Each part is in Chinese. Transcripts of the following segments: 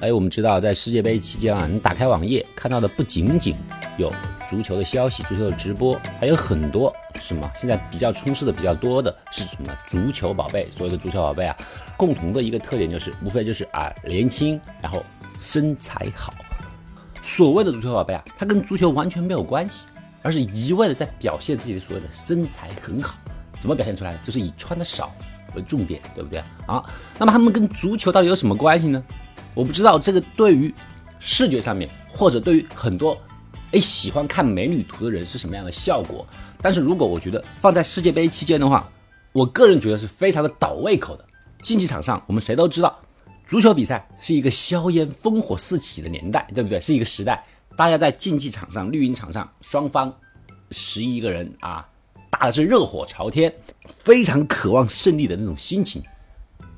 哎，我们知道在世界杯期间啊，你打开网页看到的不仅仅有足球的消息、足球的直播，还有很多什么？现在比较充斥的比较多的是什么？足球宝贝，所有的足球宝贝啊，共同的一个特点就是，无非就是啊年轻，然后身材好。所谓的足球宝贝啊，它跟足球完全没有关系，而是一味的在表现自己的所谓的身材很好。怎么表现出来的？就是以穿的少为重点，对不对啊？那么他们跟足球到底有什么关系呢？我不知道这个对于视觉上面，或者对于很多哎喜欢看美女图的人是什么样的效果。但是如果我觉得放在世界杯期间的话，我个人觉得是非常的倒胃口的。竞技场上，我们谁都知道，足球比赛是一个硝烟烽火四起的年代，对不对？是一个时代，大家在竞技场上、绿茵场上，双方十一个人啊，打的是热火朝天，非常渴望胜利的那种心情，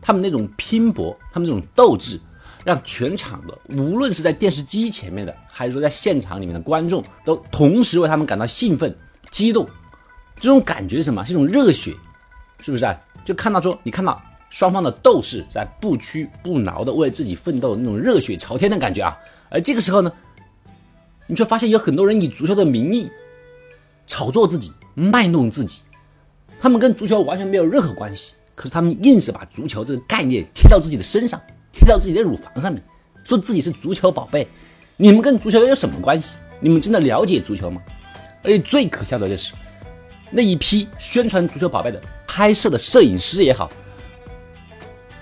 他们那种拼搏，他们那种斗志。让全场的，无论是在电视机前面的，还是说在现场里面的观众，都同时为他们感到兴奋、激动。这种感觉是什么？是一种热血，是不是啊？就看到说，你看到双方的斗士在不屈不挠的为自己奋斗，那种热血朝天的感觉啊。而这个时候呢，你却发现有很多人以足球的名义炒作自己、卖弄自己，他们跟足球完全没有任何关系，可是他们硬是把足球这个概念贴到自己的身上。到自己的乳房上面，说自己是足球宝贝，你们跟足球有什么关系？你们真的了解足球吗？而且最可笑的就是，那一批宣传足球宝贝的拍摄的摄影师也好，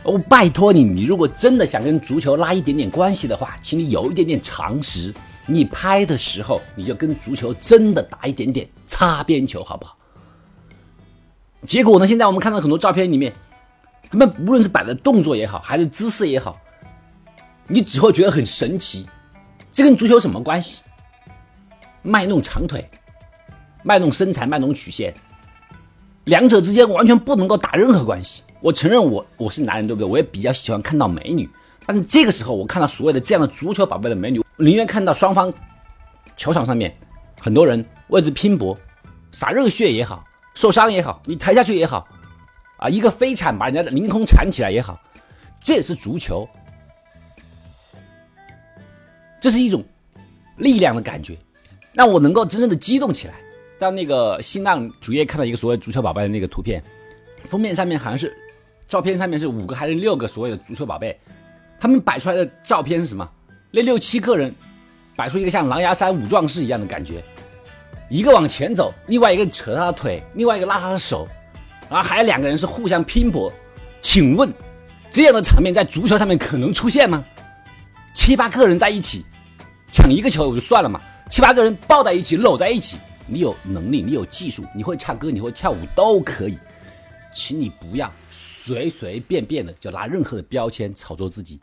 我拜托你，你如果真的想跟足球拉一点点关系的话，请你有一点点常识，你拍的时候你就跟足球真的打一点点擦边球，好不好？结果呢，现在我们看到很多照片里面。他们无论是摆的动作也好，还是姿势也好，你只会觉得很神奇。这跟足球有什么关系？卖弄长腿，卖弄身材，卖弄曲线，两者之间完全不能够打任何关系。我承认我我是男人，对不对？我也比较喜欢看到美女，但是这个时候我看到所谓的这样的足球宝贝的美女，宁愿看到双方球场上面很多人为之拼搏，洒热血也好，受伤也好，你抬下去也好。啊，一个飞铲把人家的凌空铲起来也好，这也是足球，这是一种力量的感觉，让我能够真正的激动起来。到那个新浪主页看到一个所谓足球宝贝的那个图片，封面上面好像是照片上面是五个还是六个所谓的足球宝贝，他们摆出来的照片是什么？那六七个人摆出一个像狼牙山五壮士一样的感觉，一个往前走，另外一个扯他的腿，另外一个拉他的手。然后还有两个人是互相拼搏，请问这样的场面在足球上面可能出现吗？七八个人在一起抢一个球也就算了嘛，七八个人抱在一起搂在一起，你有能力，你有技术，你会唱歌，你会跳舞都可以，请你不要随随便便的就拿任何的标签炒作自己，